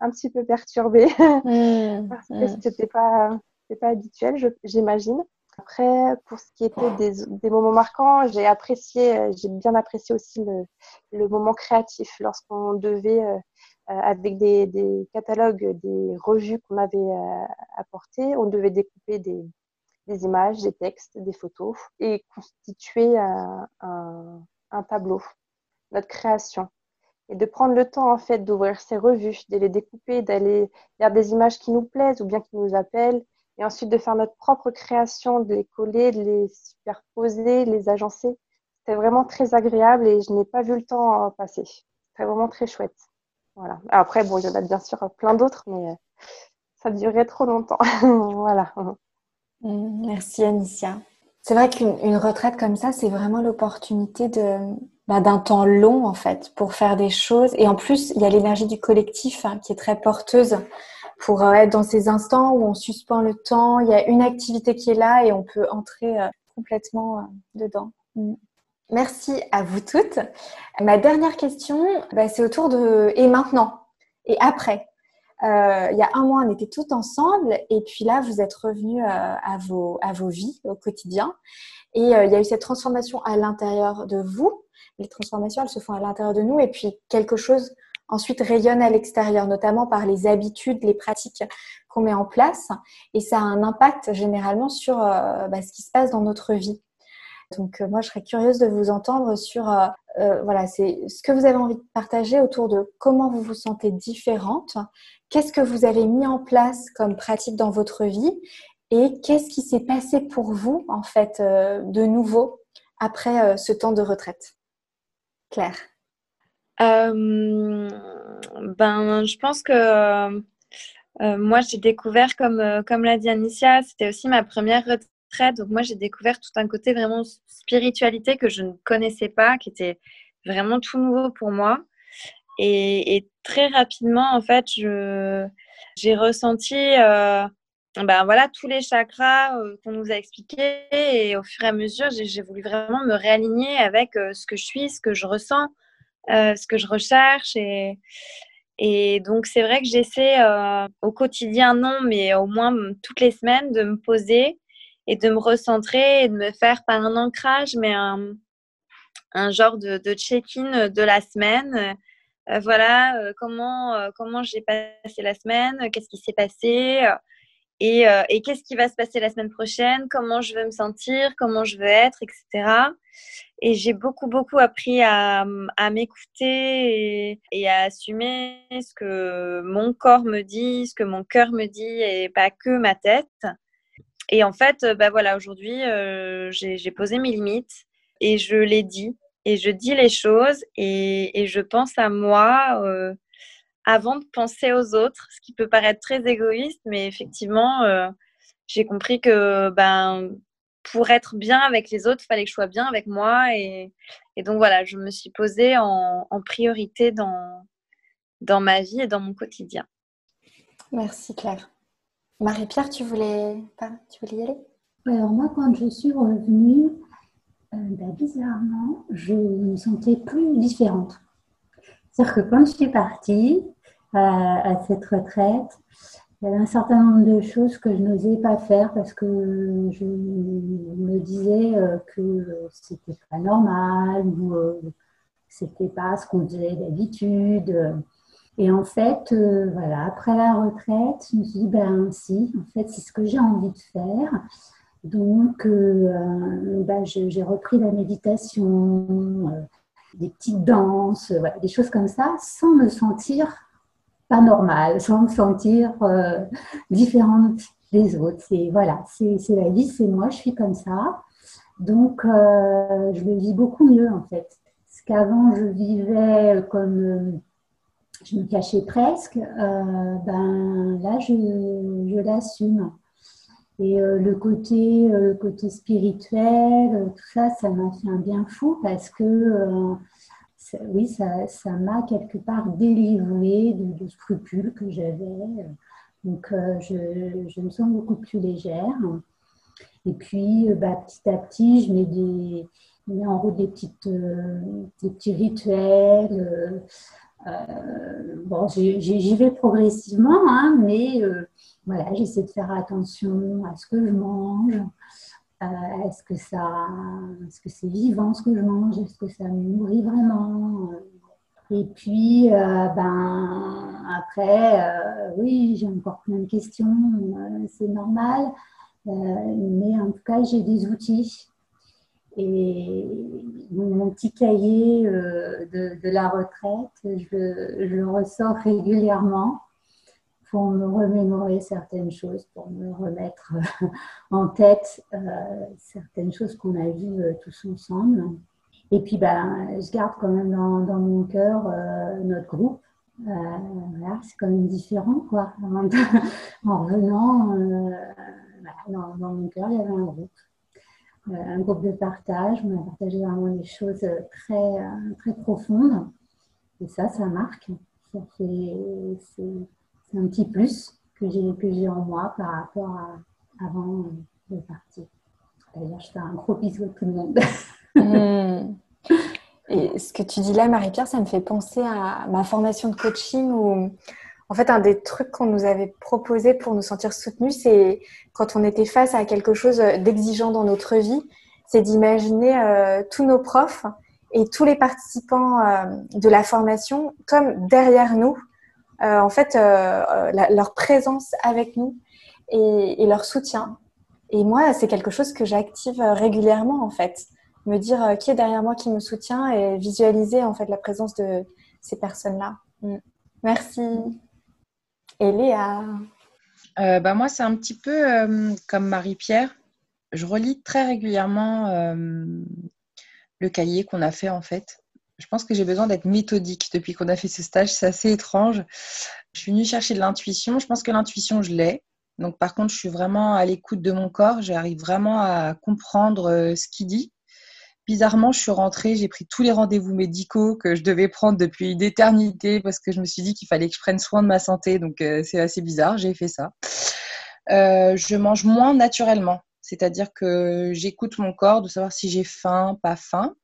un petit peu perturbé mmh, parce que mmh. c'était pas, pas habituel, j'imagine. Après, pour ce qui était des, des moments marquants, j'ai apprécié, j'ai bien apprécié aussi le, le moment créatif lorsqu'on devait, euh, avec des, des, catalogues, des revues qu'on avait euh, apportées, on devait découper des, des images, des textes, des photos et constituer un, tableau, notre création. Et de prendre le temps en fait d'ouvrir ces revues, de les découper, d'aller vers des images qui nous plaisent ou bien qui nous appellent, et ensuite de faire notre propre création, de les coller, de les superposer, de les agencer. C'était vraiment très agréable et je n'ai pas vu le temps passer. C'était vraiment très chouette. Voilà. Après, bon, il y en a bien sûr plein d'autres, mais ça durait trop longtemps. voilà. Mm, merci Anicia. C'est vrai qu'une retraite comme ça, c'est vraiment l'opportunité de bah, d'un temps long en fait pour faire des choses. Et en plus, il y a l'énergie du collectif hein, qui est très porteuse pour euh, être dans ces instants où on suspend le temps. Il y a une activité qui est là et on peut entrer euh, complètement euh, dedans. Mm. Merci à vous toutes. Ma dernière question, bah, c'est autour de et maintenant et après. Euh, il y a un mois, on était toutes ensemble et puis là, vous êtes revenus euh, à, vos, à vos vies au quotidien. Et euh, il y a eu cette transformation à l'intérieur de vous. Les transformations, elles se font à l'intérieur de nous et puis quelque chose ensuite rayonne à l'extérieur, notamment par les habitudes, les pratiques qu'on met en place. Et ça a un impact généralement sur bah, ce qui se passe dans notre vie. Donc moi, je serais curieuse de vous entendre sur voilà, c'est ce que vous avez envie de partager autour de comment vous vous sentez différente Qu'est-ce que vous avez mis en place comme pratique dans votre vie et qu'est-ce qui s'est passé pour vous, en fait, euh, de nouveau après euh, ce temps de retraite? Claire euh, ben, Je pense que moi, j'ai découvert, comme, comme l'a dit Anicia, c'était aussi ma première retraite. Donc, moi, j'ai découvert tout un côté vraiment spiritualité que je ne connaissais pas, qui était vraiment tout nouveau pour moi. Et, très rapidement, en fait, j'ai ressenti euh, ben voilà, tous les chakras euh, qu'on nous a expliqués. Et au fur et à mesure, j'ai voulu vraiment me réaligner avec euh, ce que je suis, ce que je ressens, ce que je recherche. Et, et donc, c'est vrai que j'essaie au quotidien, non, mais au moins toutes les semaines, de me poser et de me recentrer et de me faire pas un ancrage, mais un, un genre de, de check-in de la semaine euh, voilà euh, comment, euh, comment j'ai passé la semaine, qu'est-ce qui s'est passé et, et qu'est-ce qui va se passer la semaine prochaine, comment je veux me sentir, comment je veux être, etc. Et j'ai beaucoup, beaucoup appris à, à m'écouter et, à assumer ce que mon corps me dit, ce que mon cœur me dit et pas que ma tête. Et en fait, bah voilà, aujourd'hui, j'ai posé mes limites et je l'ai dit et je dis les choses et, je pense à moi euh, avant de penser aux autres, ce qui peut paraître très égoïste, mais effectivement, euh, j'ai compris que ben, pour être bien avec les autres, il fallait que je sois bien avec moi. Et, donc voilà, je me suis posée en, priorité dans, dans ma vie et dans mon quotidien. Merci Claire. Marie-Pierre, tu voulais, tu voulais y aller? Alors moi, quand je suis revenue, euh, bah, bizarrement, je me sentais plus différente. C'est-à-dire que quand je suis partie euh, à, cette retraite, il y avait un certain nombre de choses que je n'osais pas faire parce que je me disais euh, que c'était pas normal ou c'était pas ce qu'on faisait d'habitude. Et en fait, voilà, après la retraite, je me suis dit, ben si, en fait, c'est ce que j'ai envie de faire. Donc, euh, bah, j'ai repris la méditation, euh, des petites danses, des choses comme ça, sans me sentir pas normale, sans me sentir euh, différente des autres. C'est voilà, c'est la vie, c'est moi, je suis comme ça. Donc, je le vis beaucoup mieux en fait. Parce qu'avant, je vivais comme je me cachais presque. ben là, je l'assume. Et euh, le, côté, euh, le côté spirituel, euh, tout ça, ça m'a fait un bien fou parce que, oui, ça, ça m'a quelque part délivré de, scrupules que j'avais. Donc, je, je, me sens beaucoup plus légère. Et puis, bah, petit à petit, je mets des, met en route des, petites, des petits rituels. Bon, j'y vais progressivement, hein, mais voilà, j'essaie de faire attention à ce que je mange. est-ce que ça, est-ce que c'est vivant ce que je mange? Est-ce que ça me nourrit vraiment? Et puis, euh, ben, après, euh, oui, j'ai encore plein de questions, euh, c'est normal. mais en tout cas, j'ai des outils. Et mon, petit cahier de, la retraite, je, le ressors régulièrement pour me remémorer certaines choses, pour me remettre en tête certaines choses qu'on a vues tous ensemble. Et puis, ben, je garde quand même dans, mon cœur euh, notre groupe. Euh, voilà, c'est quand même différent, quoi. en revenant, euh, dans, dans, mon cœur, il y avait un groupe. Un groupe de partage. On a partagé vraiment des choses très, très profondes. Et ça, ça marque. C'est un petit plus que j'ai en moi par rapport à avant de partir. D'ailleurs, je fais un gros bisou à tout le monde. Hmm. Et ce que tu dis là, Marie-Pierre, ça me fait penser à ma formation de coaching où, en fait, un des trucs qu'on nous avait proposé pour nous sentir soutenus, c'est quand on était face à quelque chose d'exigeant dans notre vie, c'est d'imaginer euh, tous nos profs et tous les participants euh, de la formation comme derrière nous, euh, en fait, leur présence avec nous et, leur soutien. Et moi, c'est quelque chose que j'active régulièrement, en fait me dire qui est derrière moi qui me soutient et visualiser en fait la présence de ces personnes-là. Mm. Merci. Et Léa euh, bah Moi, c'est un petit peu euh, comme Marie-Pierre. Je relis très régulièrement le cahier qu'on a fait en fait. Je pense que j'ai besoin d'être méthodique depuis qu'on a fait ce stage. C'est assez étrange. Je suis venue chercher de l'intuition. Je pense que l'intuition, je l'ai. Donc, par contre, je suis vraiment à l'écoute de mon corps. J'arrive vraiment à comprendre ce qu'il dit. Bizarrement, je suis rentrée, j'ai pris tous les rendez-vous médicaux que je devais prendre depuis une éternité parce que je me suis dit qu'il fallait que je prenne soin de ma santé. Donc, euh, c'est assez bizarre, j'ai fait ça. Euh, je mange moins naturellement, c'est-à-dire que j'écoute mon corps de savoir si j'ai faim, pas faim.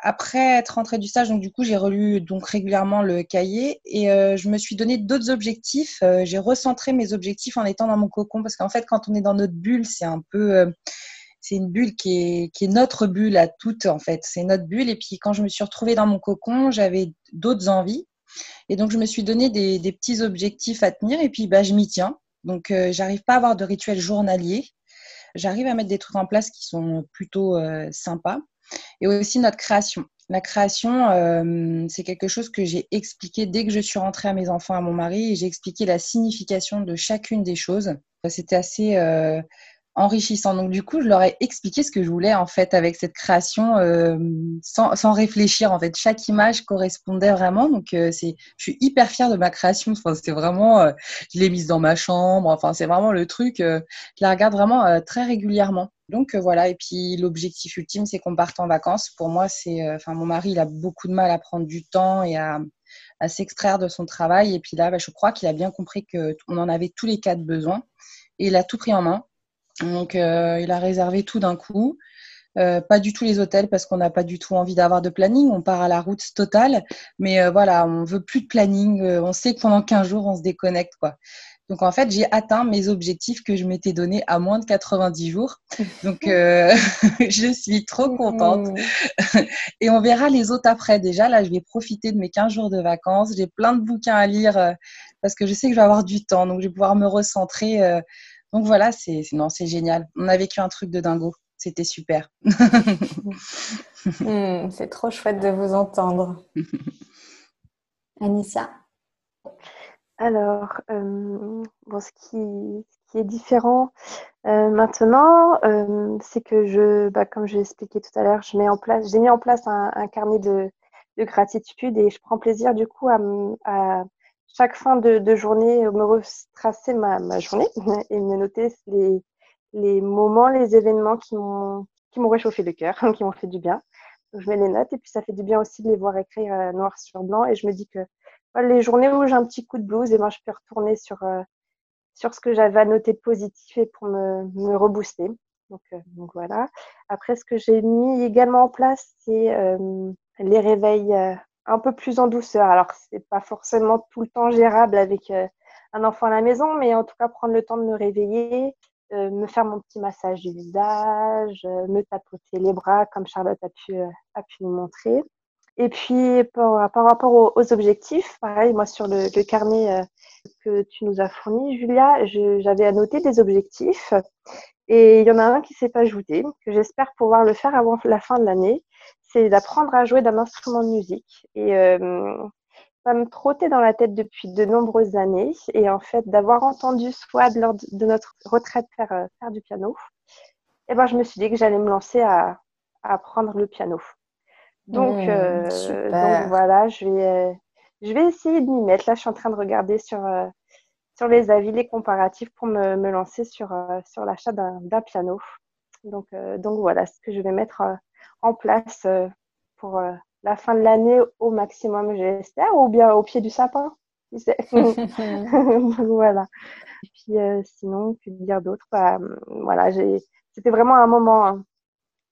Après être rentrée du stage, donc du coup, j'ai relu donc régulièrement le cahier et euh, je me suis donné d'autres objectifs. j'ai recentré mes objectifs en étant dans mon cocon parce qu'en fait, quand on est dans notre bulle, c'est un peu c'est une bulle qui est, notre bulle à toutes, en fait. C'est notre bulle. Et puis, quand je me suis retrouvée dans mon cocon, j'avais d'autres envies. Et donc, je me suis donné des, petits objectifs à tenir. Et puis, bah, je m'y tiens. Donc, euh, j'arrive pas à avoir de rituel journalier. J'arrive à mettre des trucs en place qui sont plutôt euh, sympas. Et aussi notre création. La création, euh, c'est quelque chose que j'ai expliqué dès que je suis rentrée à mes enfants, à mon mari, j'ai expliqué la signification de chacune des choses. C'était assez enrichissant. Donc du coup, je leur ai expliqué ce que je voulais en fait avec cette création euh, sans, réfléchir. En fait, chaque image correspondait vraiment. Donc euh, c'est, je suis hyper fière de ma création. Enfin, c'était vraiment, euh, je l'ai mise dans ma chambre. Enfin, c'est vraiment le truc. je la regarde vraiment très régulièrement. Donc voilà. Et puis l'objectif ultime, c'est qu'on parte en vacances. Pour moi, c'est, enfin, mon mari, il a beaucoup de mal à prendre du temps et à à s'extraire de son travail. Et puis là, bah, je crois qu'il a bien compris qu'on en avait tous les quatre besoin. Et il a tout pris en main. Donc, euh, il a réservé tout d'un coup. Euh, pas du tout les hôtels parce qu'on n'a pas du tout envie d'avoir de planning. On part à la route totale. Mais euh, voilà, on veut plus de planning. on sait que pendant 15 jours, on se déconnecte. quoi. Donc en fait, j'ai atteint mes objectifs que je m'étais donné à moins de 90 jours. Donc je suis trop contente. Et on verra les autres après. Déjà, là, je vais profiter de mes 15 jours de vacances. J'ai plein de bouquins à lire parce que je sais que je vais avoir du temps. Donc je vais pouvoir me recentrer donc voilà, c'est non, c'est génial. On a vécu un truc de dingo. C'était super. Hmm, c'est trop chouette de vous entendre. Anissa? Alors, euh, bon, ce, qui, qui, est différent euh, maintenant, euh, c'est que je, bah, comme j'ai expliqué tout à l'heure, je mets en place, j'ai mis en place un, carnet de, de, gratitude et je prends plaisir du coup à, à chaque fin de, journée, me retracer ma, journée et me noter les, moments, les événements qui m'ont réchauffé le cœur, qui m'ont fait du bien. je mets les notes et puis ça fait du bien aussi de les voir écrire euh, noir sur blanc. Et je me dis que les journées où j'ai un petit coup de blues, et ben, je peux retourner sur, euh, sur ce que j'avais à noter de positif et pour me, me rebooster. Donc, voilà. Après, ce que j'ai mis également en place, c'est les réveils un peu plus en douceur. Alors, c'est pas forcément tout le temps gérable avec un enfant à la maison, mais en tout cas, prendre le temps de me réveiller, me faire mon petit massage du visage, me tapoter les bras, comme Charlotte a pu, a pu nous montrer. Et puis, par, par rapport aux, objectifs, pareil, moi, sur le, le carnet que tu nous as fourni, Julia, j'avais annoté des objectifs. Et il y en a un qui s'est pas ajouté, que j'espère pouvoir le faire avant la fin de l'année. C'est d'apprendre à jouer d'un instrument de musique. Et euh, ça me trottait dans la tête depuis de nombreuses années. Et en fait, d'avoir entendu Swad lors de notre retraite faire, euh, faire du piano, et eh ben, je me suis dit que j'allais me lancer à, à apprendre le piano. Donc, mmh, euh, donc voilà, je vais, euh, je vais essayer de m'y mettre. Là, je suis en train de regarder sur, euh, sur les avis, les comparatifs pour me, me lancer sur, sur l'achat d'un piano. Donc, donc voilà ce que je vais mettre en place pour la fin de l'année au maximum, j'espère, ou bien au pied du sapin. voilà. Et puis sinon, que dire d'autre? Bah, voilà, c'était vraiment un moment hein,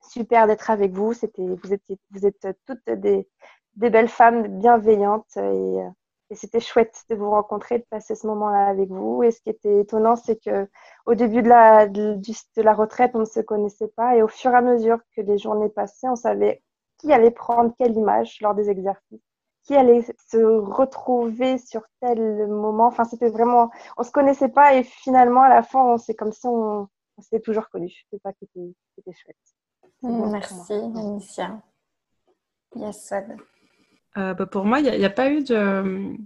super d'être avec vous. C'était, vous, étiez, vous êtes toutes des, des belles femmes bienveillantes et, euh, et c'était chouette de vous rencontrer, de passer ce moment-là avec vous. Et ce qui était étonnant, c'est que au début de la, de, de la retraite, on ne se connaissait pas et au fur et à mesure que les journées passaient, on savait qui allait prendre quelle image lors des exercices, qui allait se retrouver sur tel moment. Enfin, c'était vraiment, on se connaissait pas et finalement à la fin, c'est comme si on, on s'était toujours connus. C'est ça qui était, qui était chouette. Merci, Anicia. Yes, euh, bah, pour moi, il n'y a, pas eu de.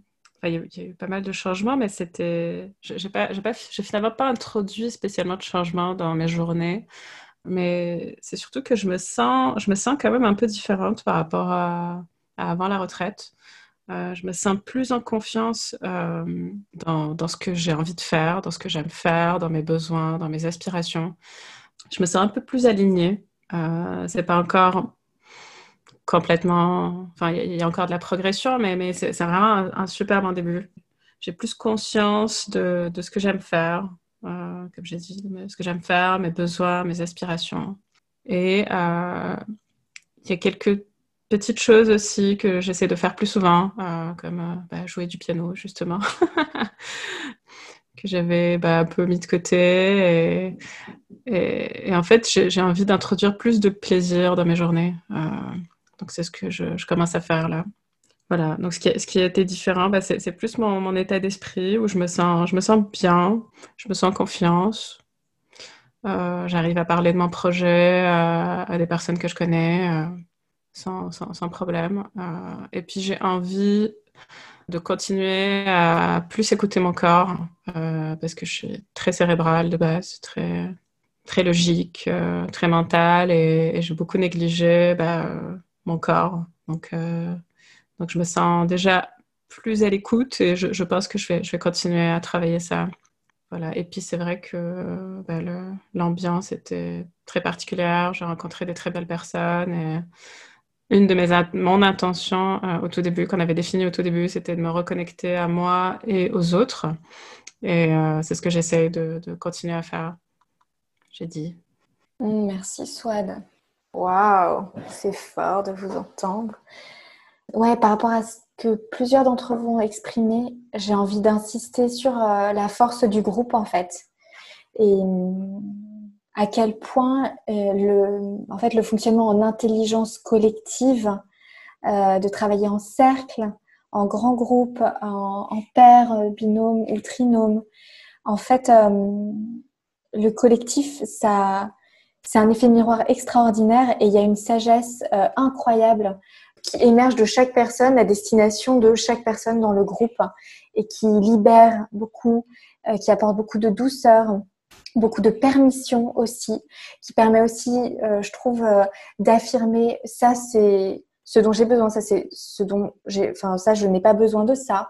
il y, a eu pas mal de changements, mais c'était. Je n'ai pas, finalement pas introduit spécialement de changements dans mes journées. Mais c'est surtout que je me, sens, je me sens quand même un peu différente par rapport à, avant la retraite. Euh, je me sens plus en confiance euh, dans, dans, ce que j'ai envie de faire, dans ce que j'aime faire, dans mes besoins, dans mes aspirations. Je me sens un peu plus alignée. Euh, c'est pas encore complètement. Enfin, il y, a encore de la progression, mais, c'est vraiment un, super bon début. J'ai plus conscience de, ce que j'aime faire, euh, comme j'ai dit, ce que j'aime faire, mes besoins, mes aspirations. Et euh, il y a quelques petites choses aussi que j'essaie de faire plus souvent, euh, comme bah, jouer du piano, justement, que j'avais bah, un peu mis de côté. Et, en fait, j'ai envie d'introduire plus de plaisir dans mes journées. Donc, c'est ce que je, commence à faire là. Voilà, donc ce qui, ce qui a été différent, bah, c'est plus mon, état d'esprit où je me, sens, je me sens bien, je me sens en confiance. Euh, j'arrive à parler de mon projet à, des personnes que je connais euh, sans, sans, problème. Euh, et puis j'ai envie de continuer à plus écouter mon corps parce que je suis très cérébrale de base, très, très logique, très mentale et, j'ai beaucoup négligé bah, mon corps. Donc, euh, donc, je me sens déjà plus à l'écoute et je, pense que je vais, je vais continuer à travailler ça. Voilà. Et puis, c'est vrai que bah, l'ambiance était très particulière. J'ai rencontré des très belles personnes et une de mes mon intention euh, au tout début, qu'on avait défini au tout début, c'était de me reconnecter à moi et aux autres. Et euh, c'est ce que j'essaie de, de, continuer à faire. J'ai dit. Merci, Swad. Waouh, c'est fort de vous entendre. Ouais, par rapport à ce que plusieurs d'entre vous ont exprimé, j'ai envie d'insister sur euh, la force du groupe en fait. Et à quel point euh, le, en fait, le fonctionnement en intelligence collective, euh, de travailler en cercle, en grand groupe, en, en paire, binôme ou trinôme, en fait, le collectif, ça, c'est un effet miroir extraordinaire et il y a une sagesse euh, incroyable qui émerge de chaque personne, la destination de chaque personne dans le groupe et qui libère beaucoup, euh, qui apporte beaucoup de douceur, beaucoup de permission aussi, qui permet aussi, euh, je trouve, d'affirmer ça c'est ce dont j'ai besoin, ça c'est ce dont j'ai, enfin ça je n'ai pas besoin de ça,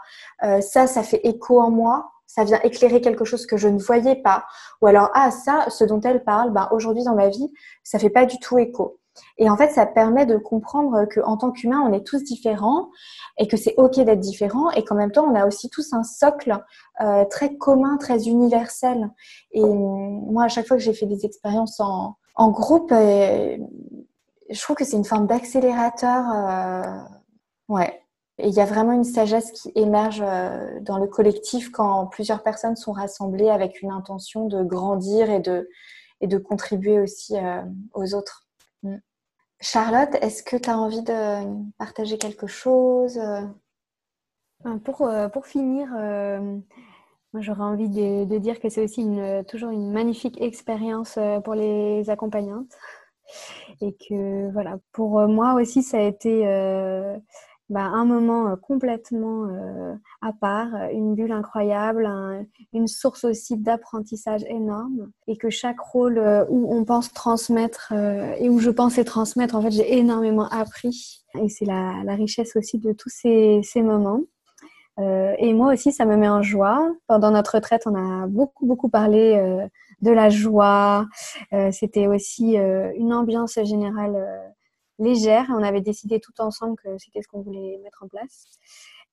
ça ça fait écho en moi, ça vient éclairer quelque chose que je ne voyais pas. Ou alors, ah, ça, ce dont elle parle, ben, aujourd'hui dans ma vie, ça fait pas du tout écho. Et en fait, ça permet de comprendre qu'en tant qu'humain, on est tous différents et que c'est OK d'être différent et qu'en même temps, on a aussi tous un socle euh, très commun, très universel. Et moi, à chaque fois que j'ai fait des expériences en, en groupe, euh, je trouve que c'est une forme d'accélérateur. Euh, ouais. Et il y a vraiment une sagesse qui émerge euh, dans le collectif quand plusieurs personnes sont rassemblées avec une intention de grandir et de, et de contribuer aussi euh, aux autres. Mm. Charlotte, est-ce que tu as envie de partager quelque chose pour, pour finir, j'aurais envie de, de, dire que c'est aussi une, toujours une magnifique expérience pour les accompagnantes. Et que voilà, pour moi aussi, ça a été bah, un moment euh, complètement euh, à part, une bulle incroyable, une source aussi d'apprentissage énorme, et que chaque rôle euh, où on pense transmettre et où je pensais transmettre, en fait, j'ai énormément appris. Et c'est la, la, richesse aussi de tous ces, ces moments. et moi aussi, ça me met en joie. Pendant notre retraite, on a beaucoup, beaucoup parlé de la joie. C'était aussi une ambiance générale légère. On avait décidé tout ensemble que c'était ce qu'on voulait mettre en place.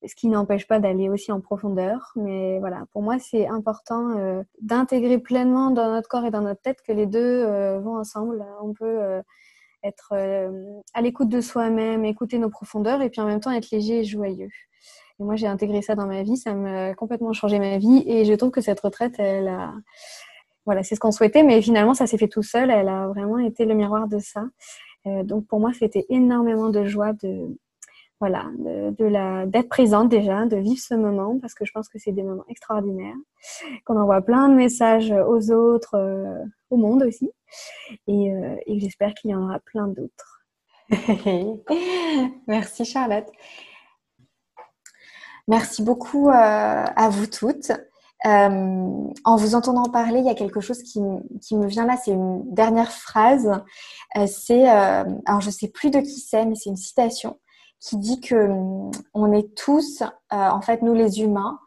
Ce qui n'empêche pas d'aller aussi en profondeur. Mais voilà, pour moi, c'est important euh, d'intégrer pleinement dans notre corps et dans notre tête que les deux euh, vont ensemble. On peut euh, être à l'écoute de soi-même, écouter nos profondeurs et puis en même temps être léger et joyeux. Et moi, j'ai intégré ça dans ma vie. Ça m'a complètement changé ma vie. Et je trouve que cette retraite, elle voilà, c'est ce qu'on souhaitait, mais finalement, ça s'est fait tout seul. Elle a vraiment été le miroir de ça. Euh, donc pour moi, c'était énormément de joie de voilà, de, la d'être présente déjà, de vivre ce moment parce que je pense que c'est des moments extraordinaires, qu'on envoie plein de messages aux autres, euh, au monde aussi, euh, et j'espère qu'il y en aura plein d'autres. Merci Charlotte. Merci beaucoup à vous toutes. Euh, en vous entendant parler, il y a quelque chose qui, qui me vient là, c'est une dernière phrase. Euh, c'est, euh, alors je sais plus de qui c'est, mais c'est une citation qui dit que on est tous, en fait, nous les humains,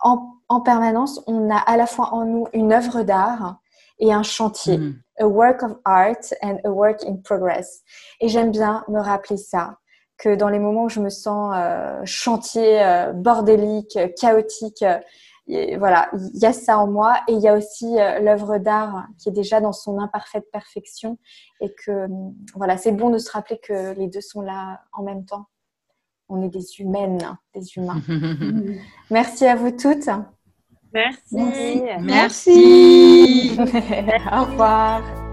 en, en, permanence, on a à la fois en nous une œuvre d'art et un chantier, mm. a work of art and a work in progress. Et j'aime bien me rappeler ça que dans les moments où je me sens chantier, bordélique, chaotique, voilà, il y a ça en moi et il y a aussi euh, l'œuvre d'art qui est déjà dans son imparfaite perfection et que hum, voilà, c'est bon de se rappeler que les deux sont là en même temps. On est des humaines, des humains. Merci à vous toutes. Merci. Merci. Au revoir.